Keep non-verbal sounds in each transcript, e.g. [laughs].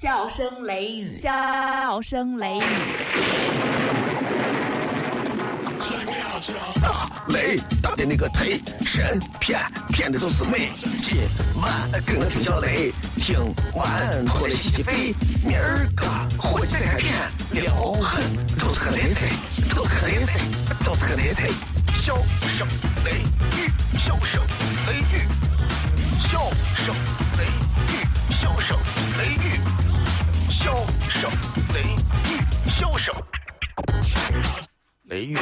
笑声雷雨，笑声雷雨。大雷大的那个忒神骗骗的都是美。今晚跟我听小雷，听完过来洗洗肺。明儿个火气再开片，撩狠都是个雷菜，都是个雷菜，都是个雷菜。笑声雷雨，笑声雷雨，笑声雷雨，笑声雷雨，笑声雷雨，笑声雷雨。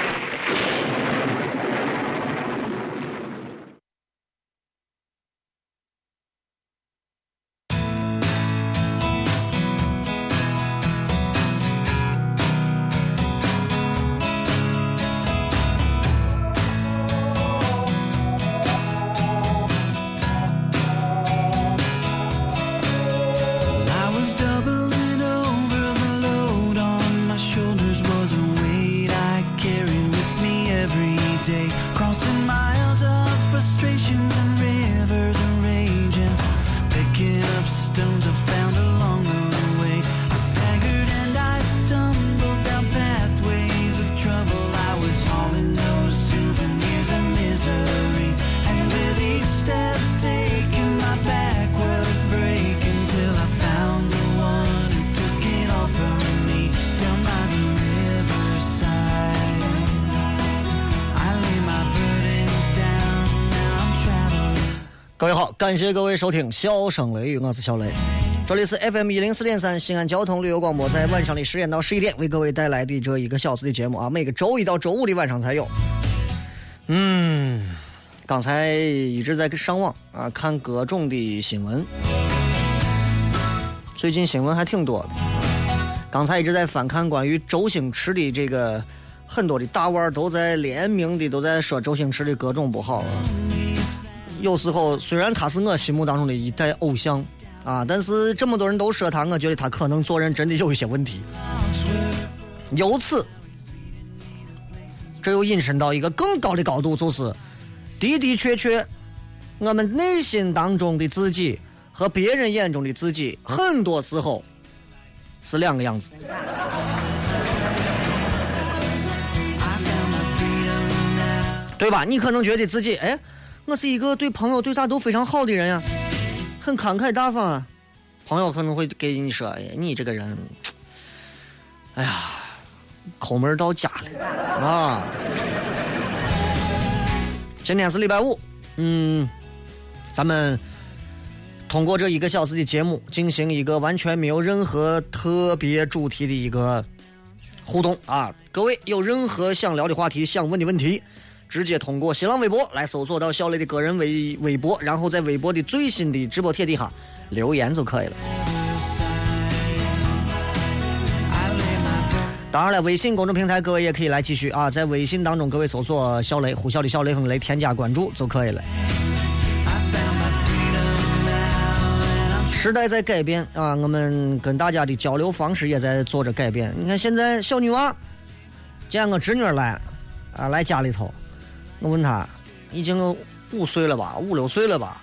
感谢各位收听《笑声雷雨》，我是小雷，这里是 FM 一零四点三西安交通旅游广播，在晚上的十点到十一点为各位带来的这一个小时的节目啊，每个周一到周五的晚上才有。嗯，刚才一直在上网啊看各种的新闻，最近新闻还挺多的。刚才一直在翻看关于周星驰的这个，很多的大腕都在联名的都在说周星驰的各种不好啊。有时候虽然他是我心目当中的一代偶像啊，但是这么多人都说他，我觉得他可能做人真的有一些问题。由此，这又引申到一个更高的高度，就是的的确确，我们内心当中的自己和别人眼中的自己，很多时候是两个样子。对吧？你可能觉得自己，哎，我是一个对朋友对啥都非常好的人呀，很慷慨大方啊。朋友可能会给你说，哎呀，你这个人，哎呀，抠门到家了啊。今天是礼拜五，嗯，咱们通过这一个小时的节目，进行一个完全没有任何特别主题的一个互动啊。各位有任何想聊的话题、想问的问题，直接通过新浪微博来搜索到小雷的个人微微博，然后在微博的最新的直播帖底下留言就可以了。当然了，微信公众平台各位也可以来继续啊，在微信当中各位搜索“小雷”呼啸的小雷和雷添加关注就可以了。时代在改变啊，我们跟大家的交流方式也在做着改变。你看现在小女娃，见个侄女来啊，来家里头，我问她，已经五岁了吧，五六岁了吧？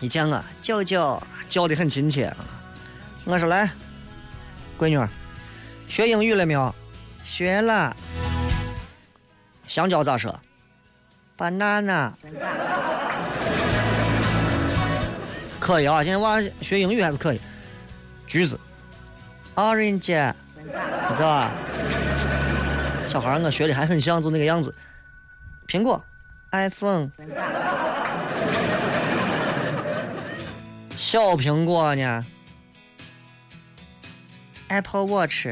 你见我，舅舅叫的很亲切。我说来，闺女，学英语了没有？学了。香蕉咋说？banana。可以啊，现在娃学英语还是可以。橘子，orange，知道吧？小孩我学的还很像，就那个样子。苹果 iphone 小苹果呢？Apple watch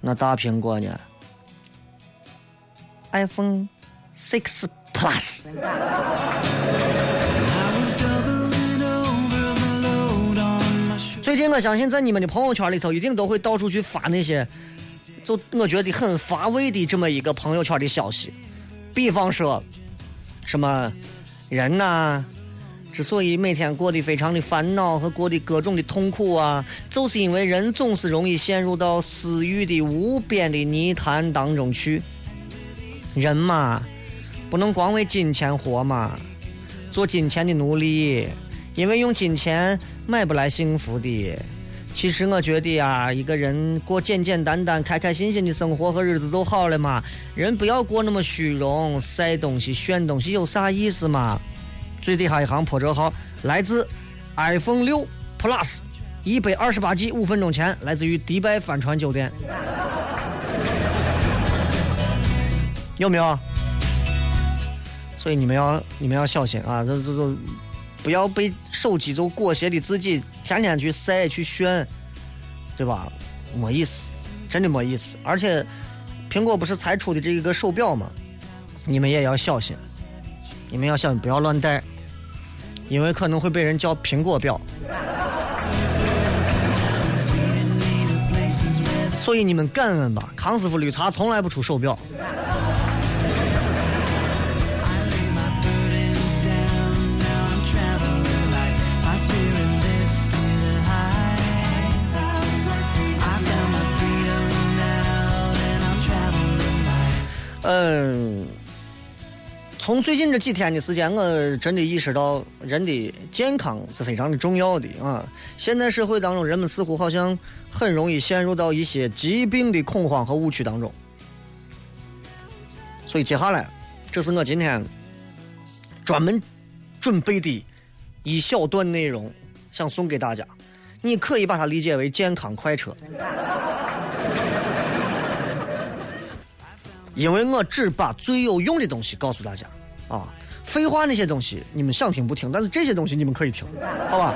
那大苹果呢？iphone six plus 最近我相信在你们的朋友圈里头一定都会到处去发那些就我觉得很乏味的这么一个朋友圈的消息，比方说，什么人呐、之所以每天过得非常的烦恼和过得各种的痛苦啊，就是因为人总是容易陷入到私欲的无边的泥潭当中去。人嘛，不能光为金钱活嘛，做金钱的奴隶，因为用金钱买不来幸福的。其实我觉得呀，一个人过简简单单、开开心心的生活和日子就好了嘛。人不要过那么虚荣，晒东西、炫东西有啥意思嘛？最底下一行破折号，来自 iPhone 六 Plus，一百二十八 G，五分钟前，来自于迪拜帆船酒店。有没有？所以你们要你们要小心啊！这这这，不要被手机就裹挟的自己天天去晒去炫，对吧？没意思，真的没意思。而且，苹果不是才出的这一个手表吗？你们也要小心，你们要小心，不要乱戴，因为可能会被人叫苹果表。所以你们感恩吧，康师傅绿茶从来不出手表。嗯，从最近这几天的时间，我真的意识到人的健康是非常的重要的啊。现在社会当中，人们似乎好像很容易陷入到一些疾病的恐慌和误区当中。所以接下来，这是我今天专门准备的一小段内容，想送给大家。你可以把它理解为健康快车。因为我只把最有用的东西告诉大家啊，废话那些东西你们想听不听，但是这些东西你们可以听，好吧？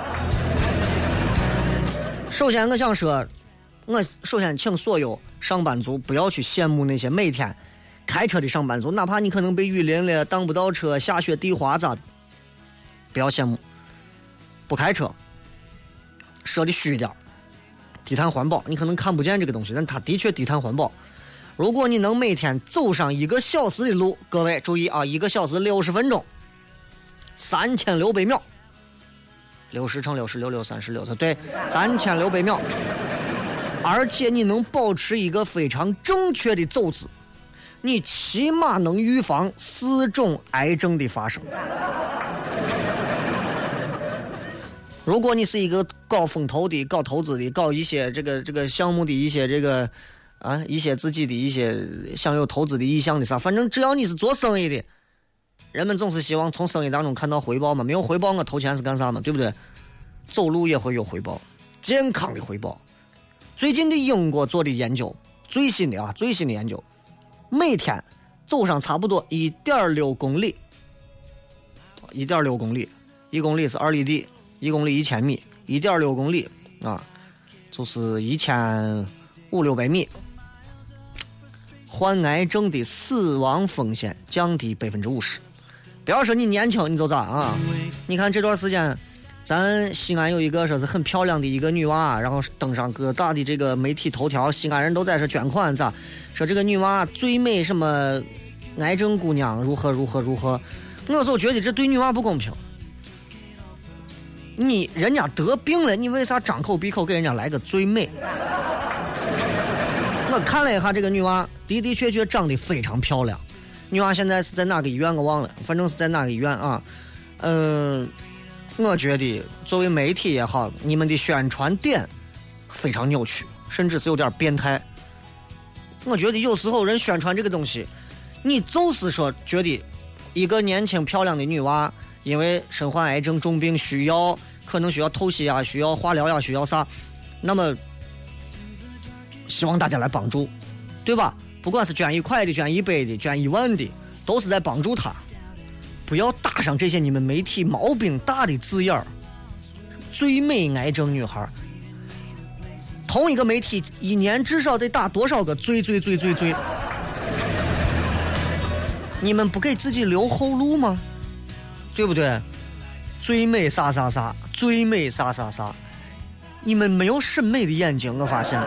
首先，我想说，我首先请所有上班族不要去羡慕那些每天开车的上班族，哪怕你可能被雨淋了，挡不到车，下雪地滑咋的，不要羡慕。不开车，说的虚一点，低碳环保，你可能看不见这个东西，但它的确低碳环保。如果你能每天走上一个小时的路，各位注意啊，一个小时六十分钟，三千六百秒，六十乘六十六六三十六，对，三千六百秒，而且你能保持一个非常正确的走姿，你起码能预防四种癌症的发生。如果你是一个搞风投的、搞投资的、搞一些这个这个项目的一些这个啊一些自己的一些想有投资的意向的啥，反正只要你是做生意的，人们总是希望从生意当中看到回报嘛。没有回报，我投钱是干啥嘛？对不对？走路也会有回报，健康的回报。最近的英国做的研究，最新的啊，最新的研究，每天走上差不多一点六公里，一点六公里，一公里是二里地。一公里一千米，一点六公里啊，就是一千五六百米，患癌症的死亡风险降低百分之五十。不要说你年轻你就咋啊？你看这段时间，咱西安有一个说是很漂亮的一个女娃，然后登上各大的这个媒体头条，西安人都在这捐款咋？说这个女娃最美什么癌症姑娘如何如何如何，我就觉得这对女娃不公平。你人家得病了，你为啥张口闭口给人家来个最美？我看了一下这个女娃，的的确确长得非常漂亮。女娃现在是在哪个医院我忘了，反正是在哪个医院啊？嗯，我觉得作为媒体也好，你们的宣传点非常扭曲，甚至是有点变态。我觉得有时候人宣传这个东西，你就是说觉得一个年轻漂亮的女娃。因为身患癌症重病，需要可能需要透析啊，需要化疗呀，需要啥？那么希望大家来帮助，对吧？不管是捐一块的、捐一百的、捐一万的，都是在帮助他。不要打上这些你们媒体毛病大的字眼儿。最美癌症女孩，同一个媒体一年至少得打多少个最最最最最？你们不给自己留后路吗？对不对？最美啥啥啥，最美啥啥啥，你们没有审美的眼睛，我发现。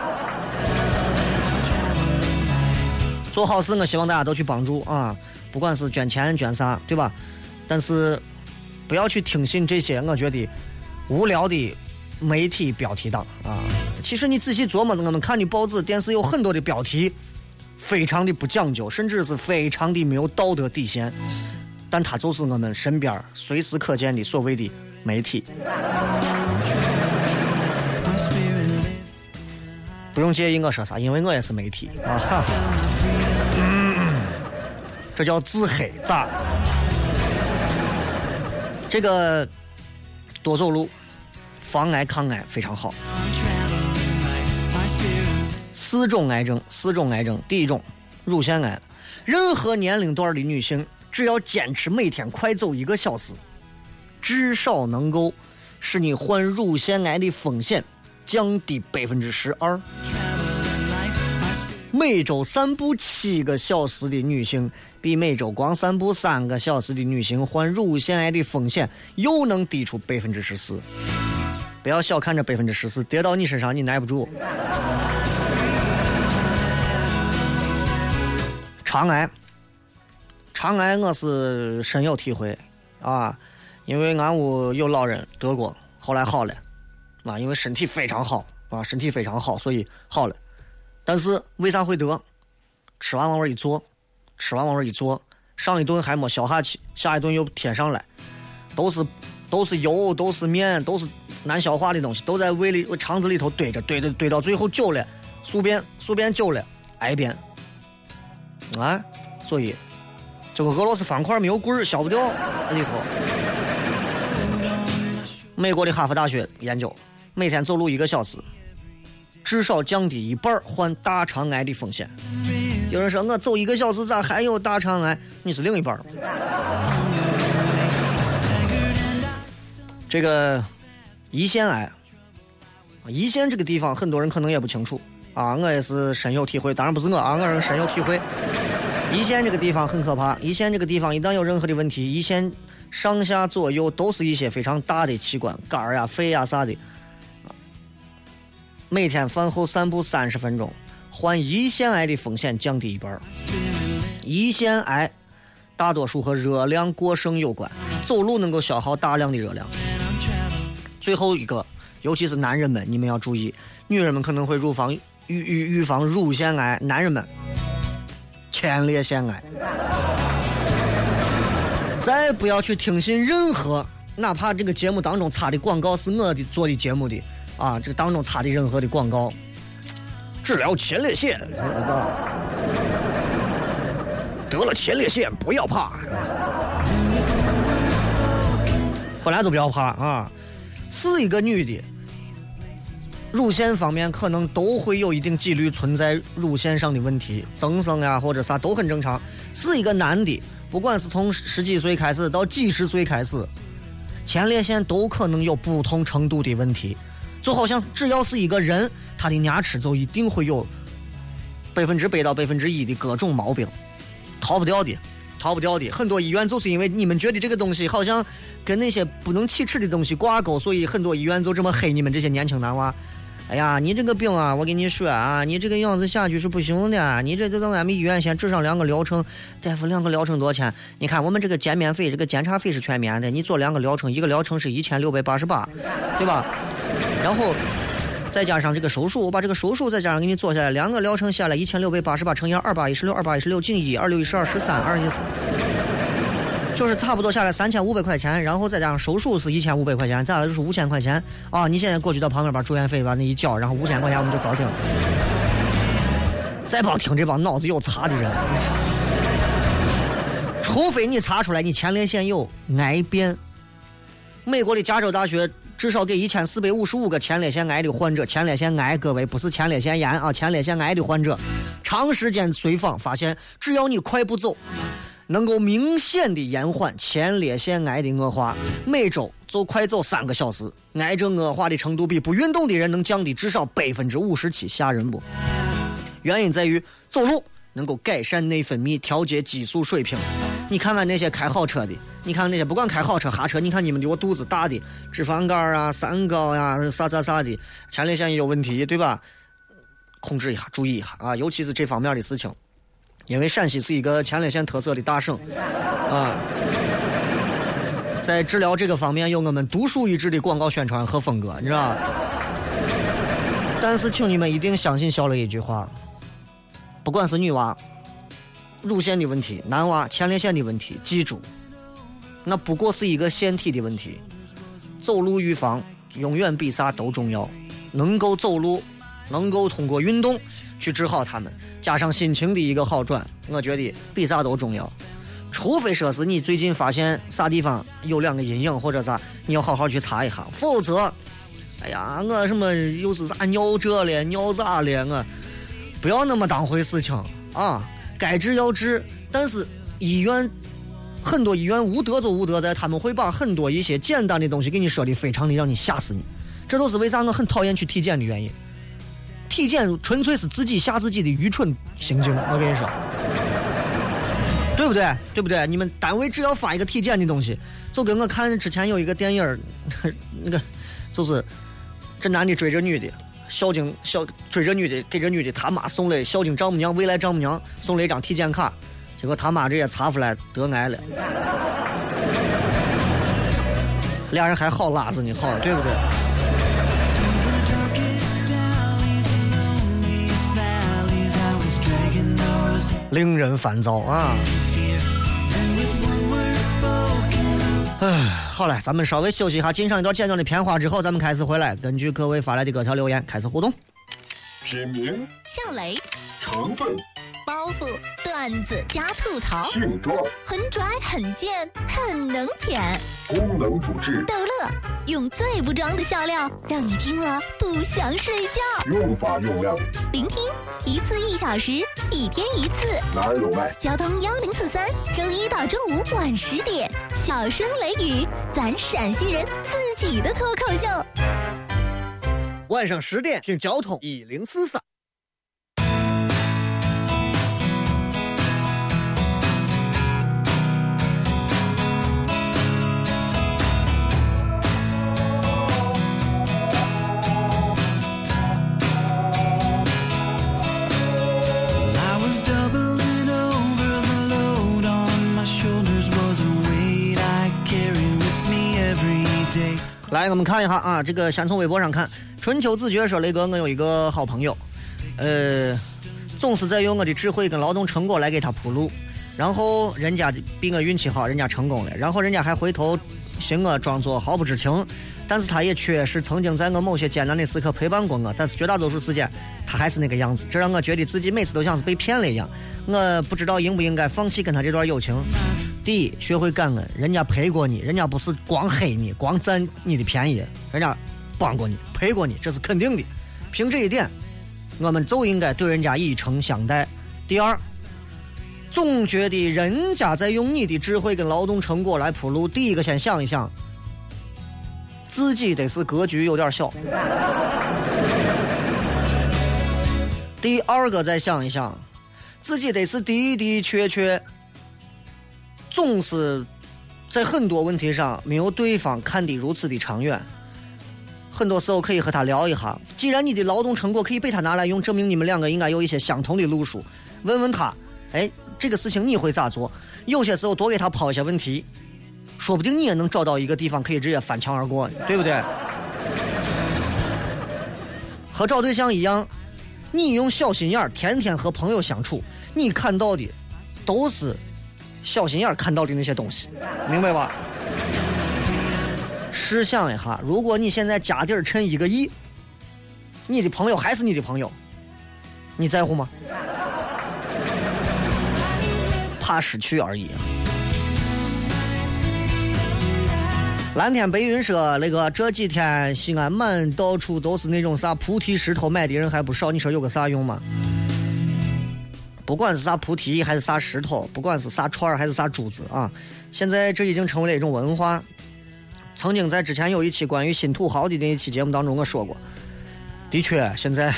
做好事，我希望大家都去帮助啊，不管是捐钱捐啥，对吧？但是不要去听信这些，我觉得无聊的媒体标题党啊。其实你仔细琢磨，我们看的报纸、电视有很多的标题，非常的不讲究，甚至是非常的没有道德底线。但它就是我们身边随时可见的所谓的媒体。不用介意我说啥，因为我也是媒体啊。哈嗯这叫自黑，咋？这个多走路，防癌抗癌非常好。四种癌症，四种癌症，第一种乳腺癌，任何年龄段的女性，只要坚持每天快走一个小时，至少能够使你患乳腺癌的风险降低百分之十二。每周散步七个小时的女性，比每周光散步三个小时的女性患乳腺癌的风险又能低出百分之十四。不要小看这百分之十四，跌到你身上你耐不住。肠癌，肠癌我是深有体会啊，因为俺屋有老人得过，后来好了，啊，因为身体非常好啊，身体非常好，所以好了。但是为啥会得？吃完往那一坐，吃完往那一坐，上一顿还没消下去，下一顿又添上来，都是都是油，都是面，都是难消化的东西，都在胃里、肠子里头堆着，堆着堆到最后久了，宿便宿便久了，癌变。啊，所以这个俄罗斯方块没有棍儿消不掉里头。美国的哈佛大学研究，每天走路一个小时，至少降低一半患大肠癌的风险。有人说我走一个小时咋还有大肠癌？你是另一半。这个胰腺癌，胰腺这个地方很多人可能也不清楚。啊，我也是深有体会，当然不是我啊，我是深有体会。胰腺这个地方很可怕，胰腺这个地方一旦有任何的问题，胰腺上下左右都是一些非常大的器官，肝儿呀、肺呀啥的。每天饭后散步三十分钟，患胰腺癌的风险降低一半。胰腺癌大多数和热量过剩有关，走路能够消耗大量的热量。最后一个，尤其是男人们，你们要注意，女人们可能会乳房。预预预防乳腺癌，男人们，前列腺癌，再不要去听信任何，哪怕这个节目当中插的广告是我的做的节目的啊，这个当中插的任何的广告，治疗前列腺，得了前列腺不要怕，本来就不要怕啊，是一个女的。乳腺方面可能都会有一定几率存在乳腺上的问题，增生呀或者啥都很正常。是一个男的，不管是从十几岁开始到几十岁开始，前列腺都可能有不同程度的问题。就好像只要是一个人，他的牙齿就一定会有百分之百到百分之一的各种毛病，逃不掉的，逃不掉的。很多医院就是因为你们觉得这个东西好像跟那些不能启齿的东西挂钩，所以很多医院就这么黑你们这些年轻男娃。哎呀，你这个病啊，我跟你说啊，你这个样子下去是不行的。你这就到俺们医院先治上两个疗程，大夫两个疗程多少钱？你看我们这个减免费，这个检查费是全免的。你做两个疗程，一个疗程是一千六百八十八，对吧？然后再加上这个手术，我把这个手术再加上给你做下来，两个疗程下来一千六百八十八乘以二八一十六，二八一十六进一，二六一十二十三，二一三。就是差不多下来三千五百块钱，然后再加上手术是一千五百块钱，再来就是五千块钱啊！你现在过去到旁边把住院费把那一交，然后五千块钱我们就搞定了。再别听这帮脑子有茶的人，除非你查出来你前列腺有癌变。美国的加州大学至少给一千四百五十五个前列腺癌的患者，前列腺癌各位不是前列腺炎啊，前列腺癌的患者长时间随访发现，只要你快步走。能够明显的延缓前列腺癌的恶化，每周就快走三个小时，癌症恶化的程度比不运动的人能降低至少百分之五十七，吓人不？原因在于走路能够改善内分泌，调节激素水平。你看看那些开好车的，你看那些不管开好车哈车，你看你们的我肚子大的，脂肪肝啊、三高呀、啥啥啥的，前列腺也有问题，对吧？控制一下，注意一下啊，尤其是这方面的事情。因为陕西是一个前列腺特色的大省，啊，在治疗这个方面有我们独树一帜的广告宣传和风格，你知道但是，请你们一定相信小雷一句话：，不管是女娃乳腺的问题，男娃前列腺的问题，记住，那不过是一个腺体的问题，走路预防永远比啥都重要。能够走路，能够通过运动去治好他们，加上心情的一个好转，我觉得比啥都重要。除非说是你最近发现啥地方有两个阴影或者咋，你要好好去查一下。否则，哎呀，我什么又是啥尿这了尿咋了？我不要那么当回事情啊！该治要治，但是医院很多医院无德就无德在，他们会把很多一些简单的东西给你说的非常的让你吓死你。这都是为啥我很讨厌去体检的原因。体检纯粹是自己吓自己的愚蠢行径，我跟你说，对不对？对不对？你们单位只要发一个体检的东西，就跟我看之前有一个电影那个就是这男的追着女的，孝敬孝追着女的，给这女的他妈送了孝敬丈母娘未来丈母娘送了一张体检卡，结果他妈这也查出来得癌了，俩人还好拉着呢，好了，对不对？令人烦躁啊！唉，好了，咱们稍微休息一下，欣赏一段简短的片花之后，咱们开始回来，根据各位发来的各条留言开始互动。品名、向雷、成分、包袱、段子加吐槽，性状、很拽很贱很能舔，功能主治、逗乐，用最不装的笑料，让你听了不想睡觉。用法用量，聆听一次一小时，一天一次。哪儿有卖？交通幺零四三，周一到周五晚十点，小声雷雨，咱陕西人自己的脱口秀。晚上十点听交通一零四三。来，我们看一下啊，这个先从微博上看，春秋子爵说：“雷哥，我有一个好朋友，呃，总是在用我的智慧跟劳动成果来给他铺路，然后人家比我运气好，人家成功了，然后人家还回头寻我装作毫不知情，但是他也确实曾经在我某些艰难的时刻陪伴过我，但是绝大多数时间他还是那个样子，这让我觉得自己每次都像是被骗了一样。我不知道应不应该放弃跟他这段友情。第一，学会感恩，人家陪过你，人家不是光黑你，光占你的便宜，人家帮过你，陪过你，这是肯定的。凭这一点，我们就应该对人家以诚相待。第二，总觉得人家在用你的智慧跟劳动成果来铺路，第一个先想一想，自己得是格局有点小。第二个再想一想，自己得是的的确确。总是在很多问题上没有对方看得如此的长远。很多时候可以和他聊一下，既然你的劳动成果可以被他拿来用，证明你们两个应该有一些相同的路数。问问他，哎，这个事情你会咋做？有些时候多给他抛一些问题，说不定你也能找到一个地方可以直接翻墙而过，对不对？和找对象一样，你用小心眼儿天天和朋友相处，你看到的都是。小心眼看到的那些东西，明白吧？试想一下，如果你现在家底儿趁一个亿，你的朋友还是你的朋友，你在乎吗？怕失去而已。蓝天白云说：“那个这几天西安满到处都是那种啥菩提石头，买的人还不少，你说有个啥用吗？”不管是啥菩提还是啥石头，不管是啥串儿还是啥珠子啊，现在这已经成为了一种文化。曾经在之前有一期关于新土豪的那一期节目当中，我说过，的确，现在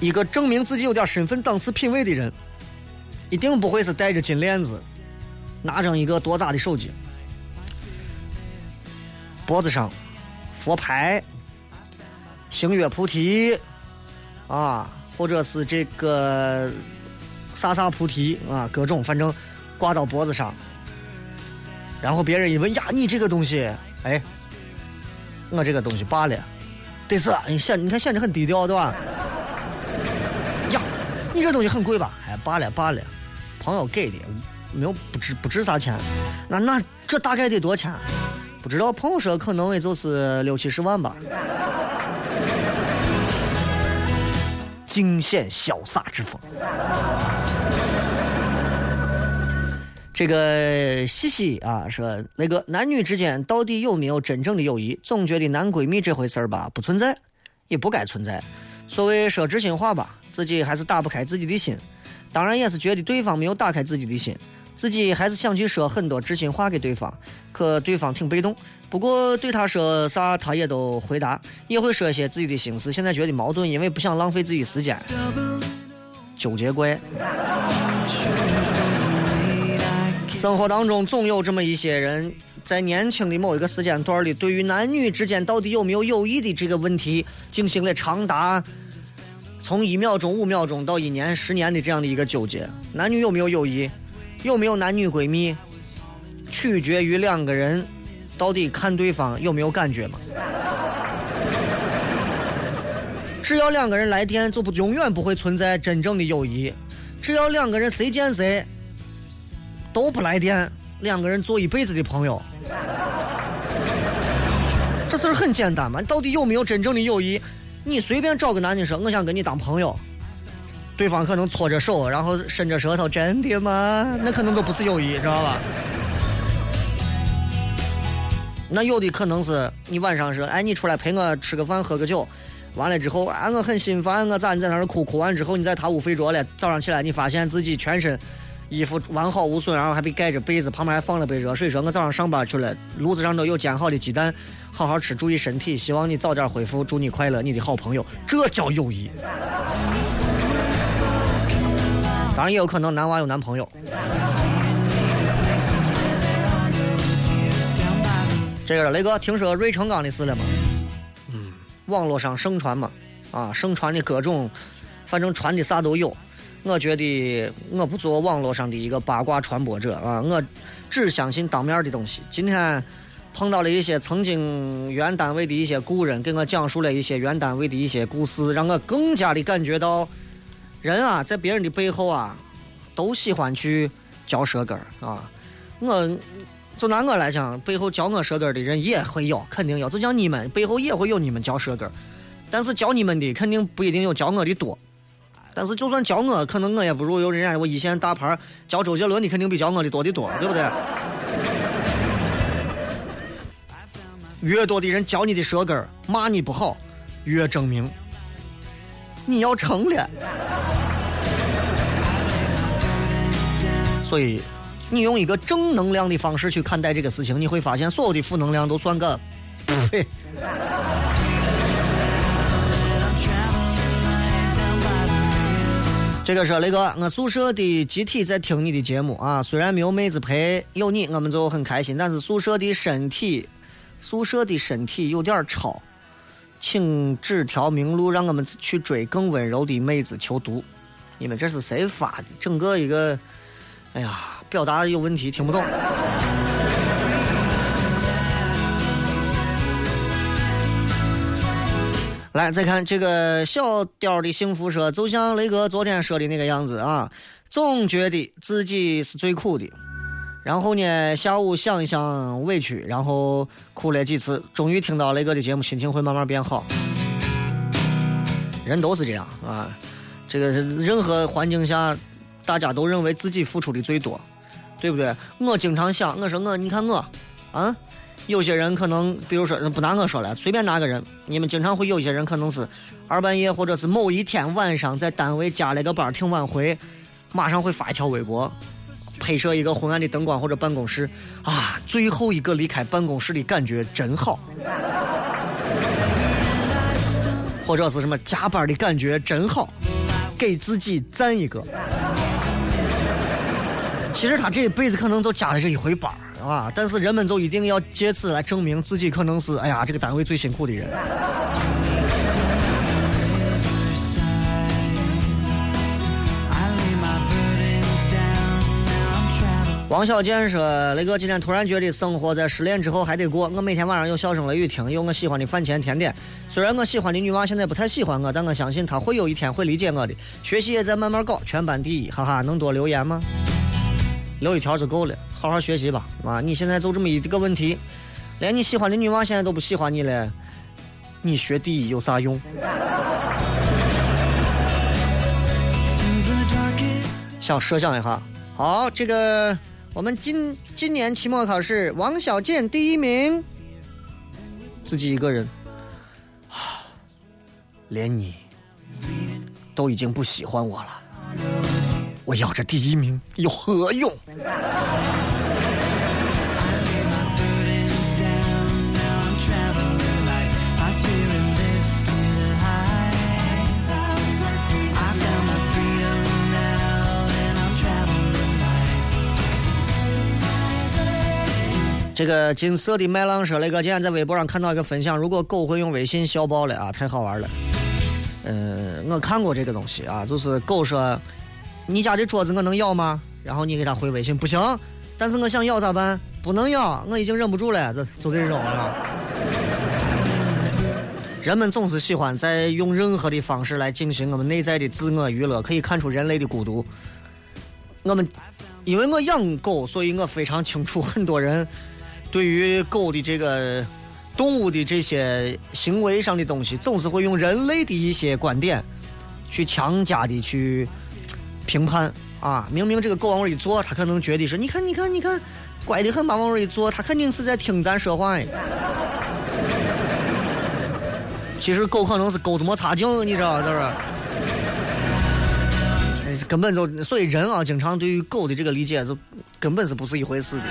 一个证明自己有点身份、档次、品味的人，一定不会是戴着金链子，拿着一个多大的手机，脖子上佛牌、星月菩提啊。或者是这个啥啥菩提啊，各种反正挂到脖子上，然后别人一问呀，你这个东西，哎，我这个东西罢了，得是你显你看显得很低调对吧？呀，你这东西很贵吧？哎，罢了罢了，朋友给的，没有不值不值啥钱，那那这大概得多少钱？不知道，朋友说可能也就是六七十万吧。惊现潇洒之风。这个西西啊说，那个男女之间到底有没有真正的友谊？总觉得男闺蜜这回事儿吧，不存在，也不该存在。所谓说知心话吧，自己还是打不开自己的心，当然也是觉得对方没有打开自己的心，自己还是想去说很多知心话给对方，可对方挺被动。不过对他说啥，他也都回答，也会说一些自己的心思。现在觉得矛盾，因为不想浪费自己时间，纠结怪。生活当中总有这么一些人，在年轻的某一个时间段里，对于男女之间到底有没有友谊的这个问题，进行了长达从一秒钟、五秒钟到一年、十年的这样的一个纠结。男女有没有友谊，有没有男女闺蜜，取决于两个人到底看对方有没有感觉嘛。只要两个人来电，就不永远不会存在真正的友谊。只要两个人谁见谁。都不来电，两个人做一辈子的朋友，这事儿很简单嘛。到底有没有真正的友谊？你随便找个男的说我想跟你当朋友，对方可能搓着手，然后伸着舌头，真的吗？那可能都不是友谊，知道吧？那有的可能是你晚上说，哎，你出来陪我吃个饭，喝个酒，完了之后，哎，我很心烦，我咋你在那儿哭？哭完之后，你在他屋睡着了，早上起来你发现自己全身。衣服完好无损，然后还被盖着被子，旁边还放了杯热水。说我早上上班去了，炉子上都有煎好的鸡蛋，好好吃，注意身体。希望你早点恢复，祝你快乐，你的好朋友。这叫友谊。当然也有可能男娃有男朋友。这个雷哥，听说芮成钢的事了吗？嗯，网络上盛传嘛，啊，盛传的各种，反正传的啥都有。我觉得我不做网络上的一个八卦传播者啊，我只相信当面的东西。今天碰到了一些曾经原单位的一些故人，给我讲述了一些原单位的一些故事，让我更加的感觉到，人啊，在别人的背后啊，都喜欢去嚼舌根儿啊。我就拿我来讲，背后嚼我舌根的人也会有，肯定有。就像你们背后也会有你们嚼舌根但是教你们的肯定不一定有教我的多。但是就算教我，可能我也不如有人家我一线大牌教周杰伦的肯定比教我的多的多，对不对？越多的人教你的舌根骂你不好，越证明你要成了。所以，你用一个正能量的方式去看待这个事情，你会发现所有的负能量都算个呸。这个是雷哥，我宿舍的集体在听你的节目啊，虽然没有妹子陪，有你我们就很开心。但是宿舍的身体，宿舍的身体有点吵，请指条明路，让我们去追更温柔的妹子求读。你们这是谁发的？整个一个，哎呀，表达有问题，听不懂。来，再看这个小雕的幸福说，就像雷哥昨天说的那个样子啊，总觉得自己是最苦的，然后呢，下午想一想委屈，然后哭了几次，终于听到雷哥的节目，心情会慢慢变好。人都是这样啊，这个任何环境下，大家都认为自己付出的最多，对不对？我经常想，我说我，你看我，啊。有些人可能，比如说不拿我说了，随便拿个人，你们经常会有一些人可能是二半夜或者是某一天晚上在单位加了个班挺晚回，马上会发一条微博，拍摄一个昏暗的灯光或者办公室啊，最后一个离开办公室的感觉真好，[laughs] 或者是什么加班的感觉真好，给自己赞一个。其实他这一辈子可能都加了这一回班儿啊，但是人们就一定要借此来证明自己可能是哎呀这个单位最辛苦的人。王小贱说：“雷哥，今天突然觉得生活在失恋之后还得过。我每天晚上有笑声雷雨听，有我喜欢的饭前甜点。虽然我喜欢的女娃现在不太喜欢我，但我相信她会有一天会理解我的。学习也在慢慢搞，全班第一，哈哈，能多留言吗？留一条就够了。”好好学习吧，啊！你现在就这么一个问题，连你喜欢的女娃现在都不喜欢你了，你学第一有啥用？想设想一下。好，这个我们今今年期末考试，王小贱第一名，自己一个人，啊 [sighs] 连你都已经不喜欢我了，我要这第一名有何用？这个金色的麦浪说，那个今天在微博上看到一个分享，如果狗会用微信笑爆了啊，太好玩了。嗯、我看过这个东西啊，就是狗说：“你家的桌子我能要吗？”然后你给他回微信，不行，但是我想要咋办？不能要，我已经忍不住了，这就这种啊。人们总是喜欢在用任何的方式来进行我们内在的自我娱乐，可以看出人类的孤独。我们因为我养狗，所以我非常清楚很多人对于狗的这个动物的这些行为上的东西，总是会用人类的一些观点去强加的去评判啊。明明这个狗往那一坐，它可能觉得是，你看，你看，你看，乖的很吧，往那一坐，它肯定是在听咱说话呀。[laughs] 其实狗可能是钩子没插净，你知道这是？根本就所以人啊，经常对于狗的这个理解，就根本是不是一回事的。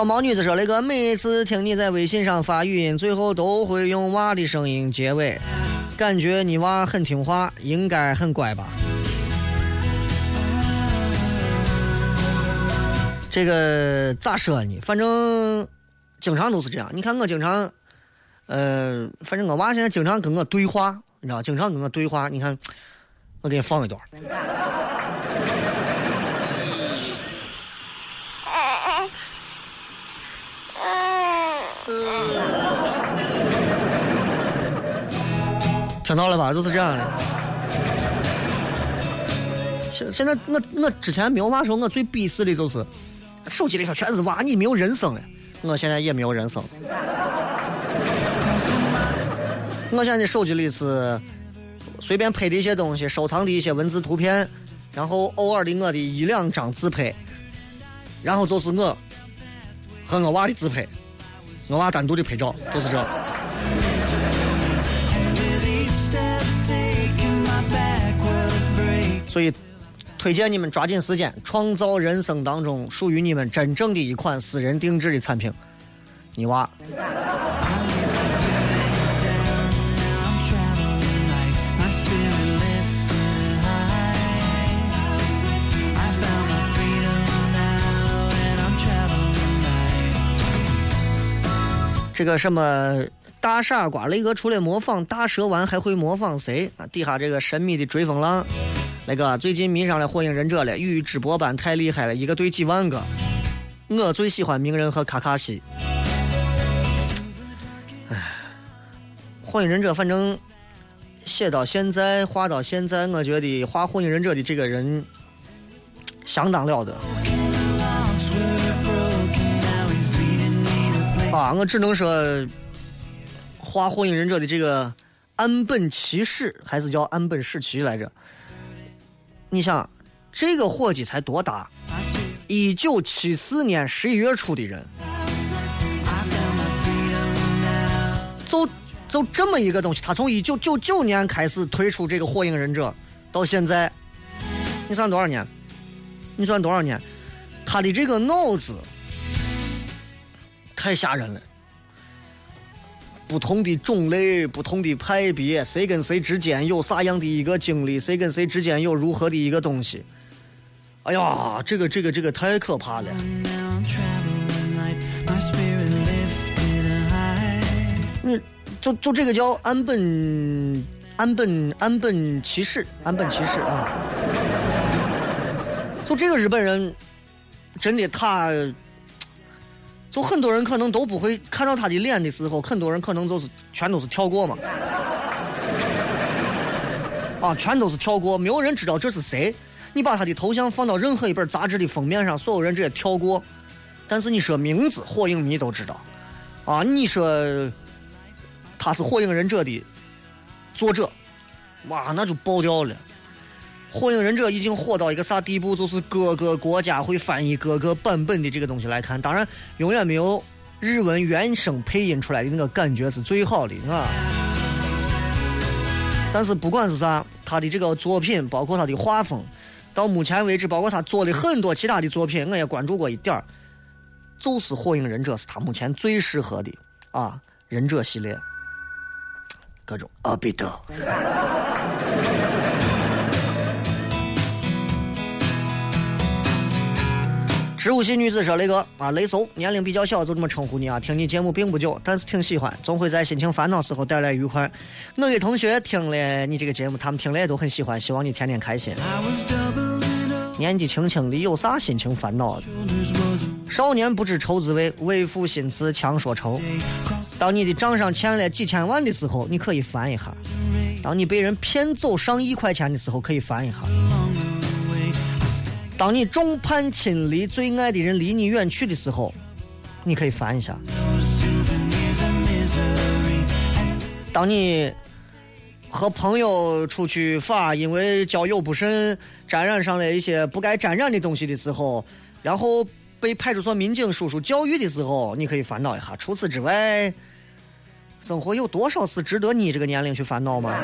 小毛女子说：“雷哥，每次听你在微信上发语音，最后都会用娃的声音结尾，感觉你娃很听话，应该很乖吧？”这个咋说呢？反正经常都是这样。你看我经常，呃，反正我娃现在经常跟我对话，你知道，经常跟我对话。你看，我给你放一段。听到了吧？就是这样的。现现在我我之前没有娃时候，我最鄙视的就是手机里头全是娃，你没有人生了。我现在也没有人生。我现在手机里是随便拍的一些东西，收藏的一些文字图片，然后偶尔的我的一两张自拍，然后就是我和我娃的自拍，我娃单独的拍照，就是这。所以，推荐你们抓紧时间，创造人生当中属于你们真正的一款私人定制的产品。你娃，这个什么大傻瓜，雷哥除了模仿大蛇丸，还会模仿谁？啊，底下这个神秘的追风浪，那个最近迷上了火影忍者了，与直播班太厉害了，一个队几万个。我最喜欢鸣人和卡卡西。唉，火影忍者反正写到现在，画到现在，我觉得画火影忍者的这个人相当了得。啊，我只能说，画火影忍者的这个岸本齐史还是叫岸本史奇来着？你想，这个伙计才多大？一九七四年十一月初的人，就就这么一个东西，他从一九九九年开始推出这个火影忍者，到现在，你算多少年？你算多少年？他的这个脑子太吓人了。不同的种类、不同的派别，谁跟谁之间有啥样的一个经历，谁跟谁之间有如何的一个东西。哎呀，这个这个这个太可怕了！你就就这个叫安本安本安本骑士，安本骑士啊！就这个日本人，真的他，就很多人可能都不会看到他的脸的时候，很多人可能就是全都是跳过嘛，[laughs] 啊，全都是跳过，没有人知道这是谁。你把他的头像放到任何一本杂志的封面上，所有人直接跳过。但是你说名字，火影迷都知道。啊，你说他是《火影忍者》的作者，哇，那就爆掉了。《火影忍者》已经火到一个啥地步？就是各个国家会翻译各个版本的这个东西来看，当然永远没有日文原声配音出来的那个感觉是最好的啊。但是不管是啥，他的这个作品，包括他的画风，到目前为止，包括他做的很多其他的作品，我也关注过一点儿，就是《火影忍者》是他目前最适合的啊，忍者系列，各种阿比德。植物系女子说：“雷哥啊，雷叔年龄比较小，就这么称呼你啊。听你节目并不久，但是挺喜欢，总会在心情烦恼时候带来愉快。我给同学听了你这个节目，他们听了也都很喜欢，希望你天天开心。年纪轻轻的有啥心情烦恼？少年不知愁滋味，为赋新词强说愁。当你的账上欠了几千万的时候，你可以翻一下；当你被人骗走上亿块钱的时候，可以翻一下；当你众叛亲离，最爱的人离你远去的时候，你可以烦一下；当你和朋友出去耍，因为交友不慎，沾染上了一些不该沾染的东西的时候，然后被派出所民警叔叔教育的时候，你可以烦恼一下。除此之外，生活有多少是值得你这个年龄去烦恼吗？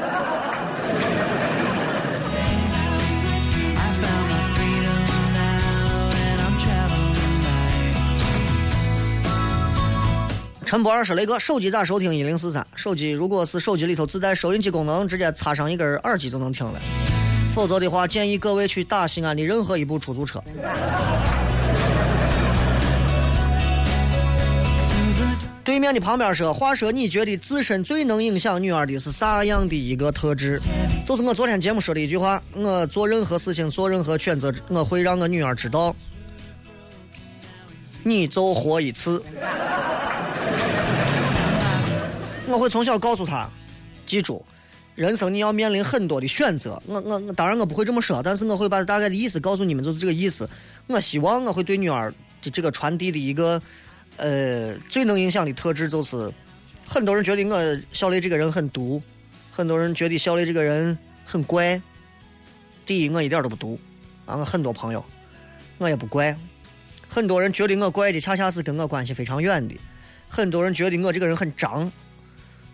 陈博二说：“雷哥，手机咋收听一零四三？手机如果是手机里头自带收音机功能，直接插上一根耳机就能听了。否则的话，建议各位去打西安的任何一部出租车。”对面的旁边说：“话说，你觉得自身最能影响女儿的是啥样的一个特质？就是我昨天节目说的一句话：我做任何事情，做任何选择，我会让我女儿知道，你就活一次。我会从小告诉他，记住，人生你要面临很多的选择。我我我，当然我不会这么说，但是我会把大概的意思告诉你们，就是这个意思。我希望我会对女儿的这个传递的一个。”呃，最能影响的特质就是，很多人觉得我小雷这个人很毒，很多人觉得小雷这个人很怪。第一，我一点都不毒，啊，我很多朋友，我也不怪。很多人觉得我怪的，恰恰是跟我关系非常远的。很多人觉得我这个人很张，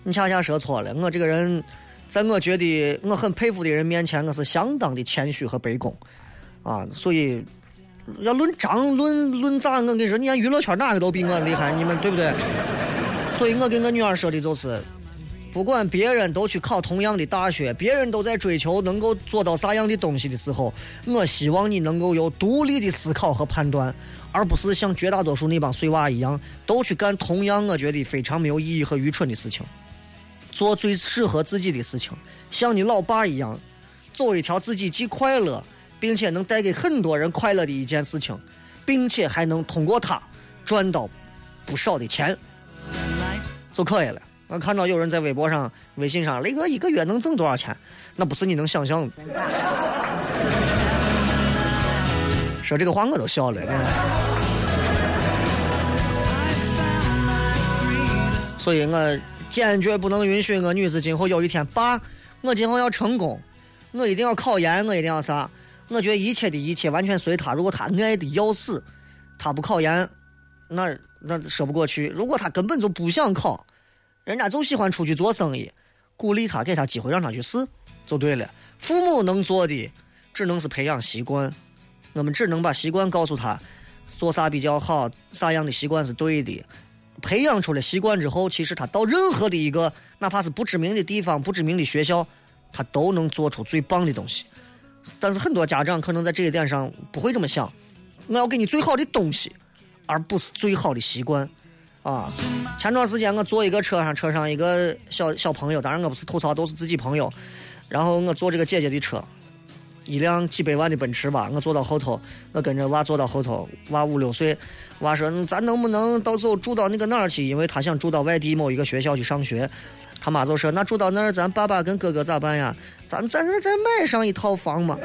你恰恰说错了。我这个人，在我觉得我很佩服的人面前，我是相当的谦虚和卑躬，啊，所以。要论张论论咋，我跟你说，你看娱乐圈哪个都比我厉害，你们对不对？所以我跟我女儿说的就是，不管别人都去考同样的大学，别人都在追求能够做到啥样的东西的时候，我希望你能够有独立的思考和判断，而不是像绝大多数那帮碎娃一样，都去干同样我觉得非常没有意义和愚蠢的事情，做最适合自己的事情，像你老爸一样，走一条自己既快乐。并且能带给很多人快乐的一件事情，并且还能通过它赚到不少的钱，就可以了。我看到有人在微博上、微信上，雷哥一个月能挣多少钱？那不是你能想象的。说这个话我都笑了。所以我坚决不能允许我女子今后有一天，爸，我今后要成功，我一定要考研，我一定要啥。我觉得一切的一切完全随他。如果他爱的要死，他不考研，那那说不过去。如果他根本就不想考，人家就喜欢出去做生意，鼓励他，给他机会，让他去试，就对了。父母能做的，只能是培养习惯。我们只能把习惯告诉他，做啥比较好，啥样的习惯是对的。培养出了习惯之后，其实他到任何的一个，哪怕是不知名的地方、不知名的学校，他都能做出最棒的东西。但是很多家长可能在这一点上不会这么想，我要给你最好的东西，而不是最好的习惯，啊！前段时间我坐一个车上，车上一个小小朋友，当然我不是吐槽，都是自己朋友。然后我坐这个姐姐的车，一辆几百万的奔驰吧，我坐到后头，我跟着娃坐到后头，娃五六岁，娃说咱能不能到时候住到那个哪儿去？因为他想住到外地某一个学校去上学。他妈就说：“那住到那儿，咱爸爸跟哥哥咋办呀？咱在那儿再买上一套房嘛。[laughs] ”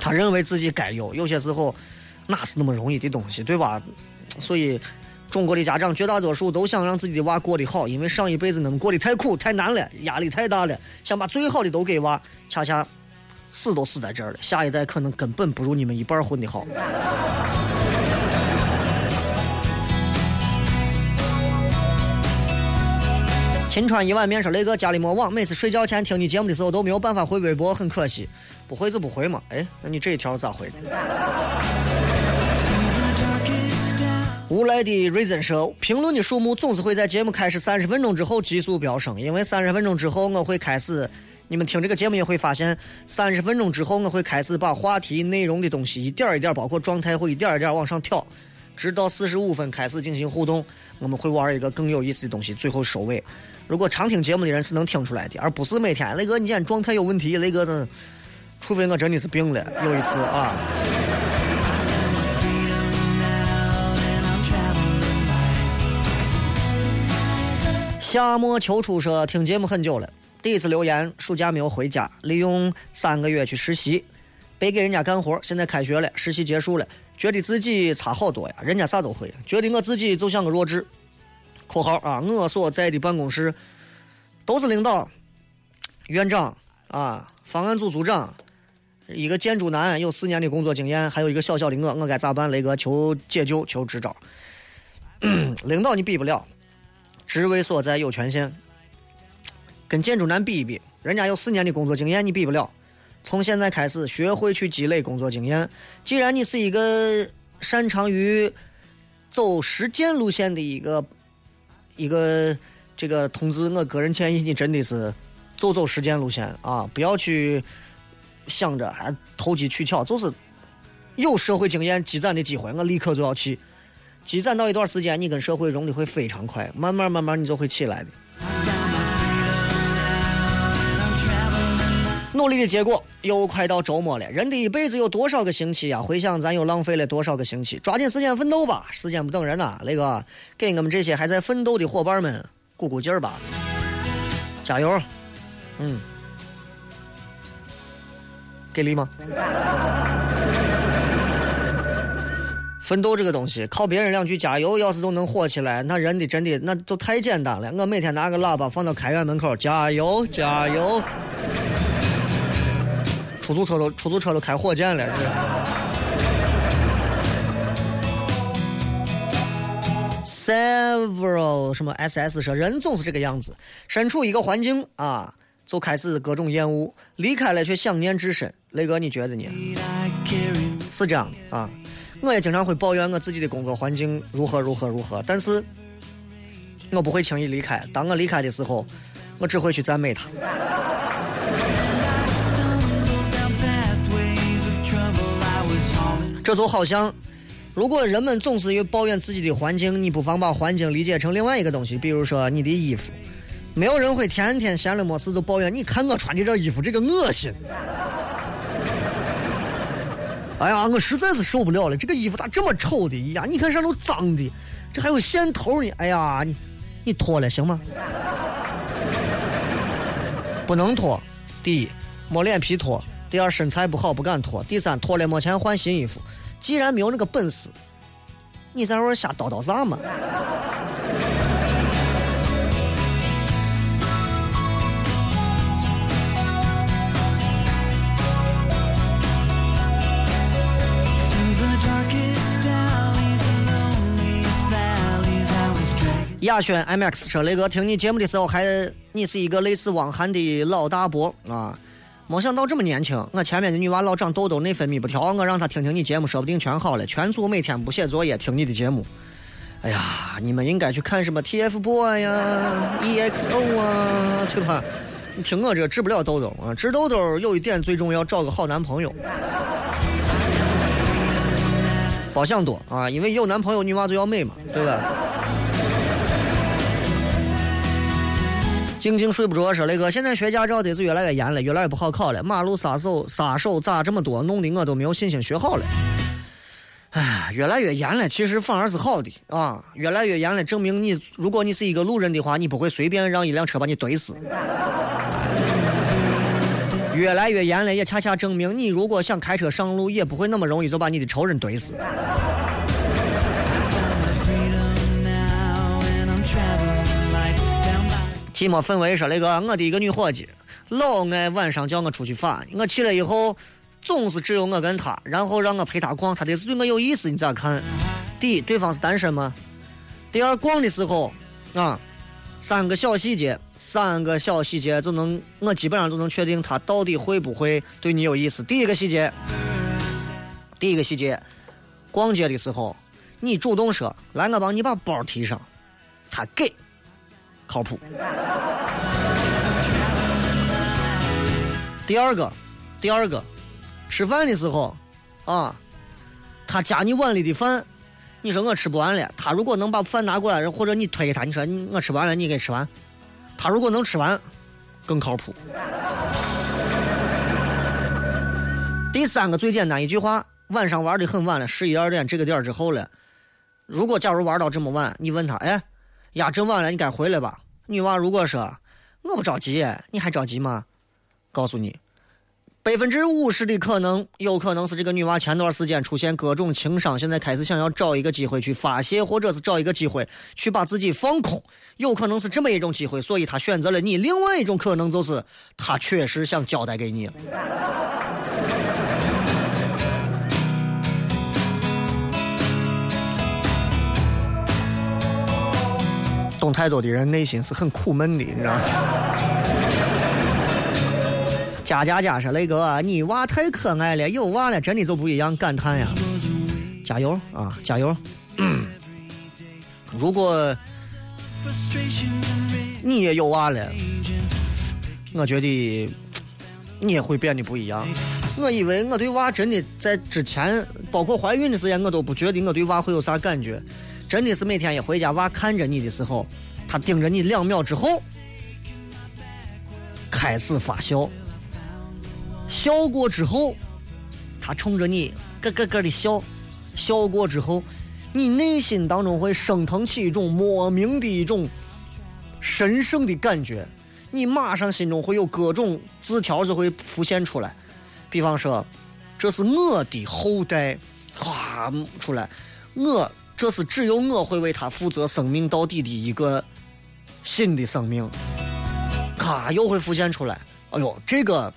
他认为自己该有，有些时候哪是那么容易的东西，对吧？所以。中国的家长绝大多数都想让自己的娃过得好，因为上一辈子能过得太苦太难了，压力太大了，想把最好的都给娃，恰恰死都死在这儿了。下一代可能根本不如你们一半混的好。秦川一碗面说：“雷哥家里没网，每次睡觉前听你节目的时候都没有办法回微博，很可惜。不回就不回嘛。哎，那你这一条咋回？”无赖的 reason 说，评论的数目总是会在节目开始三十分钟之后急速飙升，因为三十分钟之后我会开始，你们听这个节目也会发现，三十分钟之后我会开始把话题内容的东西一点一点，包括状态会一点一点往上挑，直到四十五分开始进行互动，我们会玩一个更有意思的东西，最后收尾。如果常听节目的人是能听出来的，而不是每天雷哥你今天状态有问题，雷哥的，除非我真的是病了，有一次啊。夏末秋初说听节目很久了，第一次留言，暑假没有回家，利用三个月去实习，别给人家干活。现在开学了，实习结束了，觉得自己差好多呀，人家啥都会，觉得我自己就像个弱智。（括号啊，我所在的办公室都是领导、院长啊、方案组组长，一个建筑男有四年的工作经验，还有一个小小的我，我该咋办？雷哥求解救，求支招。领导你比不了。职位所在有权限，跟建筑男比一比，人家有四年的工作经验，你比不了。从现在开始学会去积累工作经验。既然你是一个擅长于走实践路线的一个一个这个同志，我个人建议你真的是走走实践路线啊，不要去想着还投机取巧，就是有社会经验积攒的机会，我立刻就要去。积攒到一段时间，你跟社会融的会非常快，慢慢慢慢你就会起来的。努力的结果又快到周末了，人的一辈子有多少个星期呀？回想咱又浪费了多少个星期？抓紧时间奋斗吧，时间不等人呐！雷哥，给我们这些还在奋斗的伙伴们鼓鼓劲儿吧，加油！嗯，给力吗？奋斗这个东西，靠别人两句加油，要是都能火起来，那人的真的那都太简单了。我每天拿个喇叭放到开元门口，加油加油，出租车都出租车都开火箭了。Several 什么 SS 说，人总是这个样子，身处一个环境啊，就开始各种厌恶，离开了却想念至深。雷哥，你觉得呢？是这样的啊。我也经常会抱怨我自己的工作环境如何如何如何，但是我不会轻易离开。当我离开的时候，我只会去赞美他。这就好像，如果人们总是有抱怨自己的环境，你不妨把环境理解成另外一个东西，比如说你的衣服。没有人会天天闲了没事就抱怨，你看我穿的这衣服，这个恶心。哎呀，我实在是受不了了！这个衣服咋这么丑的呀？你看上头脏的，这还有线头呢！哎呀，你你脱了行吗？[laughs] 不能脱。第一，没脸皮脱；第二，身材不好不敢脱；第三，脱了没钱换新衣服。既然没有那个本事，你在这瞎叨叨啥嘛？亚轩 MX 说：“雷哥，听你节目的时候，还你是一个类似汪涵的老大伯啊！没想到这么年轻。我前面的女娃老长痘痘，内分泌不调，我让她听听你节目，说不定全好了。全组每天不写作业，听你的节目。哎呀，你们应该去看什么 TFBOY 呀、EXO 啊，对吧？你听我这治不了痘痘啊，治痘痘有一点最重要，找个好男朋友。包想多啊，因为有男朋友，女娃就要美嘛，对吧？”静静睡不着，说雷哥，现在学驾照的是越来越严了，越来越不好考了。马路杀手杀手咋这么多，弄得我都没有信心学好了。哎，越来越严了，其实反而是好的啊！越来越严了，证明你，如果你是一个路人的话，你不会随便让一辆车把你怼死。越来越严了，也恰恰证明你如果想开车上路，也不会那么容易就把你的仇人怼死。寂寞氛围说那个我的一个女伙计，老爱晚上叫我出去耍，我去了以后，总是只有我跟她，然后让我陪她逛，她得是对我有意思，你咋看？第一，对方是单身吗？第二，逛的时候啊，三个小细节，三个小细节就能，我基本上就能确定她到底会不会对你有意思。第一个细节，第一个细节，逛街的时候，你主动说来，我帮你把包提上，她给，靠谱。第二个，第二个，吃饭的时候，啊，他夹你碗里的饭，你说我吃不完了，他如果能把饭拿过来，或者你推给他，你说我吃完了，你给吃完，他如果能吃完，更靠谱。第三个最简单一句话，晚上玩的很晚了，十一二点这个点之后了，如果假如玩到这么晚，你问他，哎，呀，这晚了，你该回来吧？女娃如果说我不着急，你还着急吗？告诉你，百分之五十的可能，有可能是这个女娃前段时间出现各种情伤，现在开始想要找一个机会去发泄，或者是找一个机会去把自己放空，有可能是这么一种机会，所以她选择了你。另外一种可能就是她确实想交代给你。懂太多的人内心是很苦闷的，你知道吗？佳佳佳说：“雷哥，你娃太可爱了，有娃了真的就不一样。”感叹呀，加油啊，加油！嗯如果你也有娃了，我觉得你也会变得不一样。我以为我对娃真的在之前，包括怀孕的时间，我都不觉得我对娃会有啥感觉。真的是每天一回家，娃看着你的时候，他盯着你两秒之后，开始发笑，笑过之后，他冲着你咯咯咯的笑，笑过之后，你内心当中会升腾起一种莫名的一种神圣的感觉，你马上心中会有各种字条就会浮现出来，比方说，这是我的后代，哗出来，我这是只有我会为他负责生命到底的一个新的生命，咔又会浮现出来，哎呦，这个。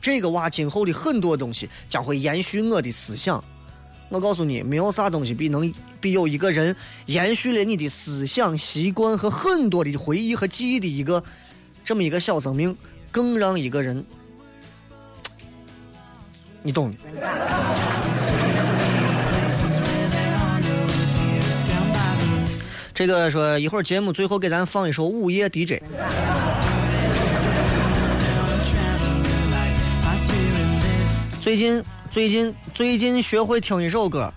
这个娃今后的很多东西将会延续我的思想。我告诉你，没有啥东西比能比有一个人延续了你的思想习惯和很多的回忆和记忆的一个这么一个小生命，更让一个人，你懂的。这个说一会儿节目最后给咱放一首午夜 DJ。最近最近最近学会听一首歌，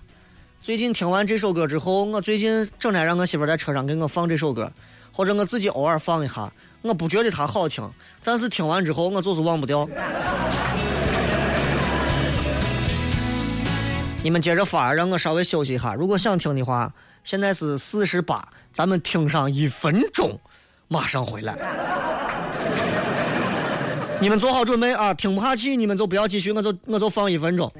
最近听完这首歌之后，我最近整天让我媳妇在车上给我放这首歌，或者我自己偶尔放一下，我不觉得它好听，但是听完之后我就是忘不掉。你们接着发，让我稍微休息一下。如果想听的话，现在是四十八，咱们听上一分钟，马上回来。你们做好准备啊！听不下去，你们就不要继续，我就我就放一分钟。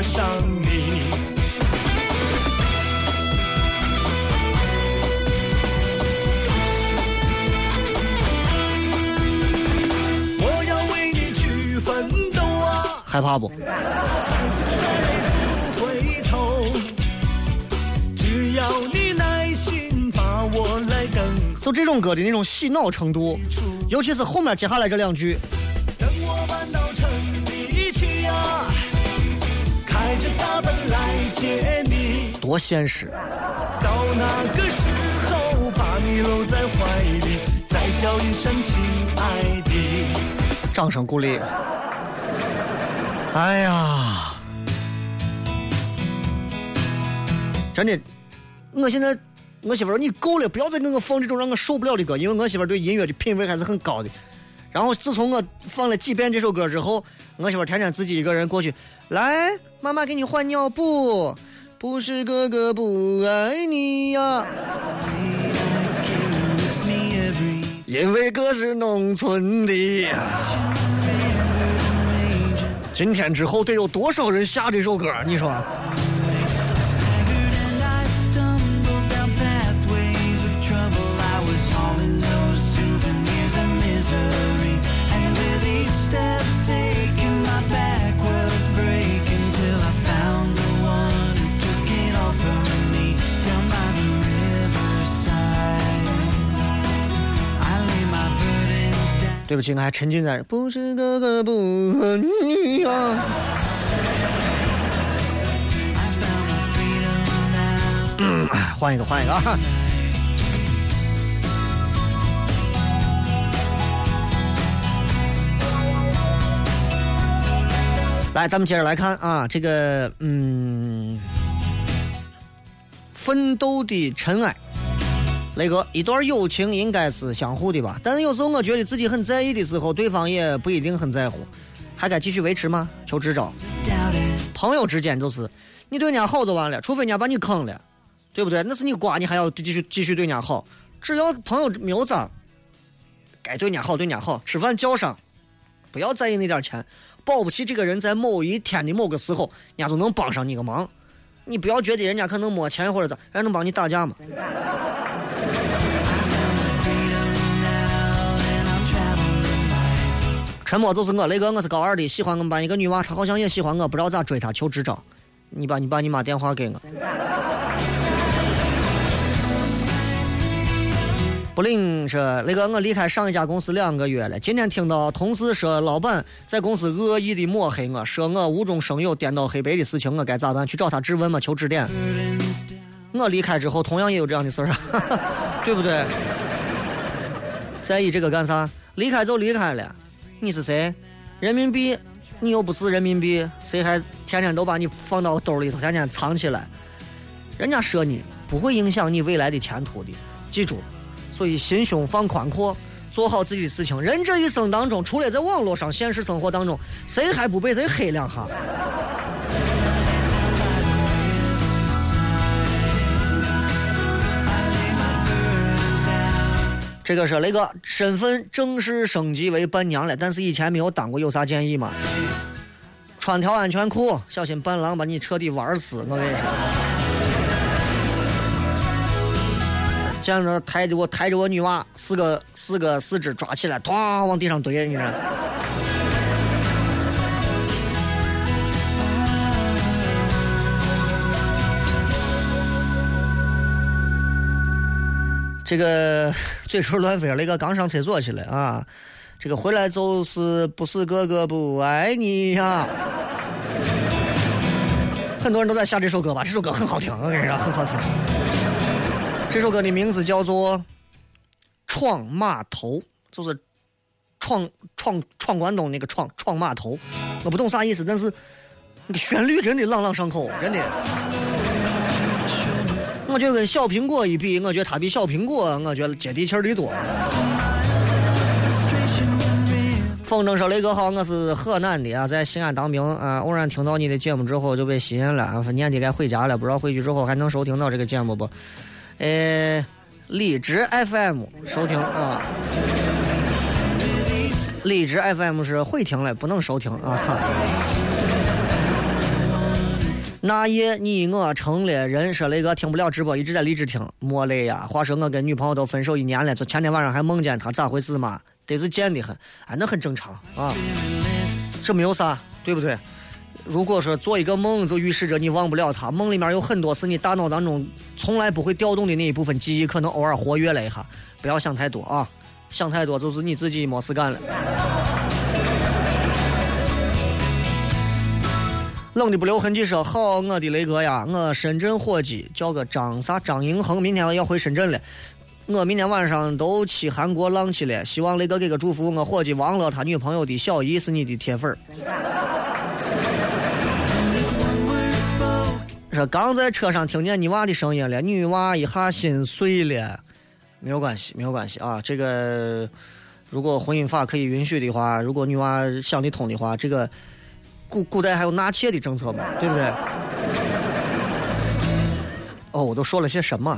能顾得上你？我要为你去奋斗啊！害怕不？不回头，只要你耐心把我来等候。就这种歌的那种洗脑程度，尤其是后面接下来这两句，多现实。到那个时候，把你搂在怀里，再叫一声亲爱的。掌声鼓励。哎呀，真的，我现在我媳妇儿你够了，不要再给我放这种让我受不了的歌，因为我媳妇儿对音乐的品味还是很高的。然后自从我放了几遍这首歌之后，我媳妇儿天天自己一个人过去，来，妈妈给你换尿布，不是哥哥不爱你呀，因为哥是农村的。今天之后得有多少人下这首歌？你说？对不起，我还沉浸在不是哥哥不和你啊。换一个，换一个啊！来，咱们接着来看啊，这个嗯，奋斗的尘埃。雷哥，一段友情应该是相互的吧？但是有时候我觉得自己很在意的时候，对方也不一定很在乎，还该继续维持吗？求支招。朋友之间就是，你对人家好就完了，除非人家把你坑了，对不对？那是你瓜，你还要继续继续对人家好。只要朋友没有脏，该对人家好对人家好，吃饭叫上，不要在意那点钱。保不齐这个人在某一天的某个时候，人家就能帮上你个忙。你不要觉得人家可能没钱或者咋，人家能帮你打架吗？沉默就是我，雷哥，我是高二的，喜欢我们班一个女娃，她好像也喜欢我，不知道咋追她，求支招。你把你爸你妈电话给我。不灵说，雷哥，我离开上一家公司两个月了，今天听到同事说老板在公司恶意的抹黑我，说我无中生有、颠倒黑白的事情，我该咋办？去找他质问吗？求指点。我离开之后，同样也有这样的事儿啊，[laughs] 对不对？[laughs] 在意这个干啥？离开就离开了，你是谁？人民币，你又不是人民币，谁还天天都把你放到兜里头，天天藏起来？人家说你不会影响你未来的前途的，记住。所以心胸放宽阔，做好自己的事情。人这一生当中，除了在网络上、现实生活当中，谁还不被谁黑两下？这个是雷哥身份正式升级为伴娘了，但是以前没有当过，有啥建议吗？穿条安全裤，小心伴郎把你彻底玩死。我跟你说。见着抬着我抬着我女娃，四个四个四肢抓起来，咣往地上怼，你看。这个 [laughs] 嘴唇乱飞，雷哥刚上厕所去了啊！这个回来就是不是哥哥不爱你呀、很多人都在下这首歌吧？这首歌很好听，我跟你说很好听。这首歌的名字叫做《闯码头》，就是闯闯闯关东那个闯闯码头。我不懂啥意思，但是那个旋律真的朗朗上口，真的。我觉得跟小苹果一比，我觉得他比小苹果，我觉得接地气儿的多。风筝说：“雷哥好，我是河南的啊，在西安当兵啊，偶然听到你的节目之后就被吸引了，啊年底该回家了，不知道回去之后还能收听到这个节目不？呃，荔枝 FM 收听啊，荔枝 FM 是会听了，不能收听啊。那夜你我成了人，说雷哥听不了直播，一直在荔枝听，莫累呀。话说我跟女朋友都分手一年了，就前天晚上还梦见她，咋回事嘛？得是贱的很，哎，那很正常啊，这没有啥，对不对？如果说做一个梦，就预示着你忘不了她。梦里面有很多是你大脑当中从来不会调动的那一部分记忆，可能偶尔活跃了一下。不要想太多啊，想太多就是你自己没事干了。冷的不留痕迹说：“好，我的雷哥呀，我深圳伙计叫个张啥张迎恒，明天要回深圳了。我明天晚上都去韩国浪去了，希望雷哥给个祝福。我伙计王乐他女朋友的小姨是你的铁粉儿。说刚在车上听见你娃的声音了，女娃一下心碎了。没有关系，没有关系啊。这个如果婚姻法可以允许的话，如果女娃想得通的话，这个古古代还有纳妾的政策嘛，对不对？哦，我都说了些什么？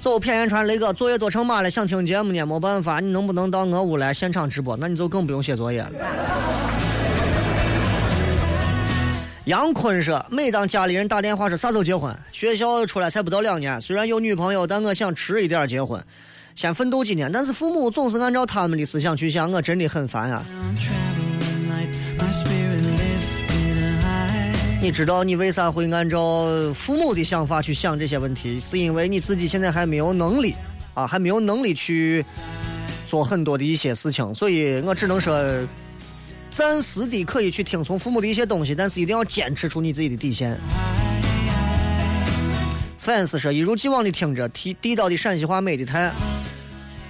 走，偏言传雷哥，作业都成马了，想听节目呢，没办法，你能不能到我屋来现场直播？那你就更不用写作业了。杨坤说：“每当家里人打电话说啥时候结婚，学校出来才不到两年，虽然有女朋友，但我想迟一点结婚，先奋斗几年。但是父母总是按照他们的思想去想，我真的很烦啊。你知道你为啥会按照父母的想法去想这些问题，是因为你自己现在还没有能力啊，还没有能力去做很多的一些事情，所以我只能说，暂时的可以去听从父母的一些东西，但是一定要坚持出你自己的底线。fans 说一如既往的听着地地道的陕西话美的太，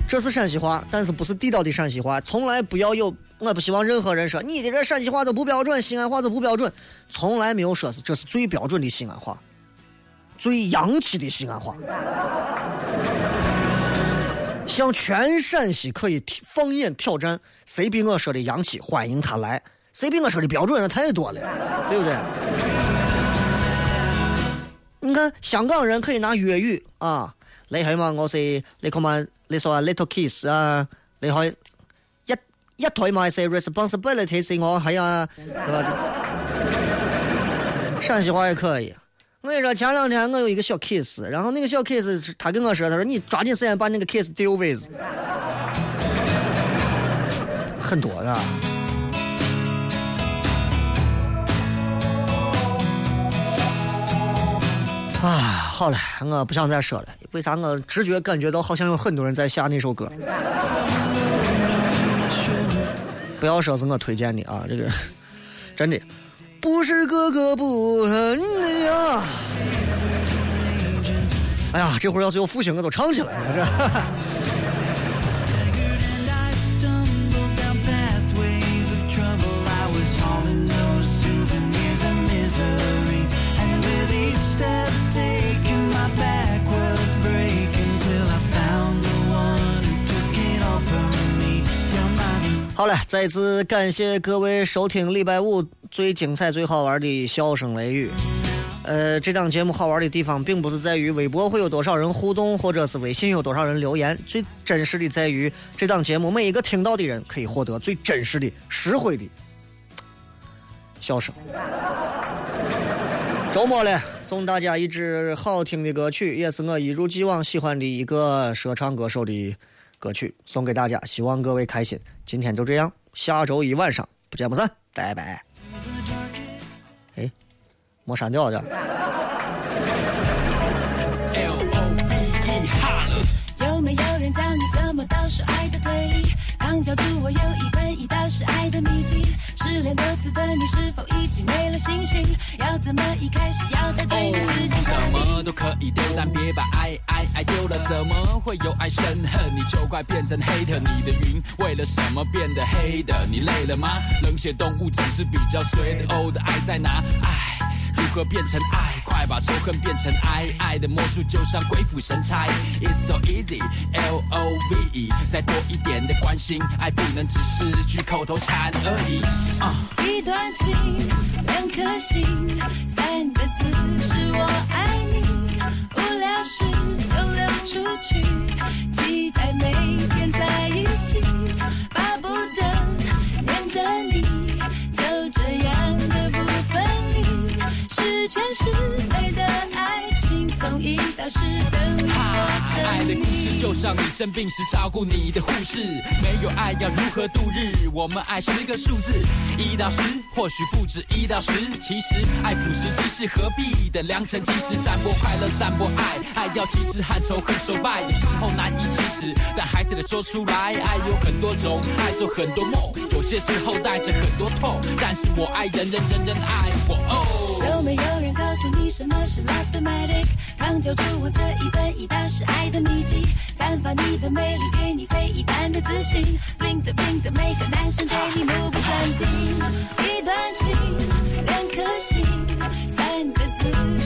这是陕西话，但是不是地道的陕西话，从来不要有。我不希望任何人说你的这陕西话都不标准，西安话都不标准，从来没有说是这是最标准的西安话，最洋气的西安话，向全陕西可以放眼挑战，谁比我说的洋气，欢迎他来；谁比我说的标准，那太多了，对不对？你看香港人可以拿粤语啊，你係嘛？我是你看嘛？你說 little kiss 啊，你可以一一台嘛是 responsibility 是我係啊，对吧？陕西话也可以。我跟你说，前两天我有一个小 kiss，然后那个小 kiss 他跟我说，他说你抓紧时间把那个 kiss deal with，很多的。啊，好了，我不想再说了。为啥我直觉感觉到好像有很多人在下那首歌？不要说是我推荐的啊，这个真的不是哥哥不疼你呀。哎呀，这会儿要是有复兴的都唱起来了。这。好嘞，再一次感谢各位收听礼拜五。最精彩、最好玩的笑声雷雨。呃，这档节目好玩的地方，并不是在于微博会有多少人互动，或者是微信有多少人留言，最真实的在于这档节目每一个听到的人可以获得最真实的、实惠的笑声。周末了，送大家一支好听的歌曲，也是我一如既往喜欢的一个说唱歌手的歌曲，送给大家，希望各位开心。今天就这样，下周一晚上不见不散，拜拜。哎，没删掉的。有没有人教你怎么倒数爱的推理？刚教主我有一本一道是爱的秘籍。失恋多次的你是否已经没了信心？要怎么一开始要带对你思想什？么都可以丢，但别把爱爱爱丢了。怎么会有爱生恨？你就快变成黑的。你的云为了什么变得黑的？你累了吗？冷血动物只是比较随的。哦的爱在哪？爱。如何变成爱？快把仇恨变成爱，爱的魔术就像鬼斧神差。It's so easy, L O V E，再多一点的关心，爱不能只是句口头禅而已。啊、一段情，两颗心，三个字是我爱你。无聊时就溜出去，期待每天在一起，是，美的爱情，从一到十等于我。爱的故事就像你生病时照顾你的护士，没有爱要如何度日？我们爱十个数字，一到十，或许不止一到十。其实爱腐蚀即是何必的良辰吉时，散播快乐，散播爱，爱要及时和仇恨手败，有时候难以启齿，但还是得说出来。爱有很多种，爱做很多梦，有些时候带着很多痛，但是我爱人人，人人爱我。哦。有没有人告诉你什么是 l o v e m a t i c 康救出我这一本已大是爱的秘籍，散发你的魅力，给你非一般的自信。bling 着 bling 着，每个男生对你目不转睛。一段情，两颗心，三个字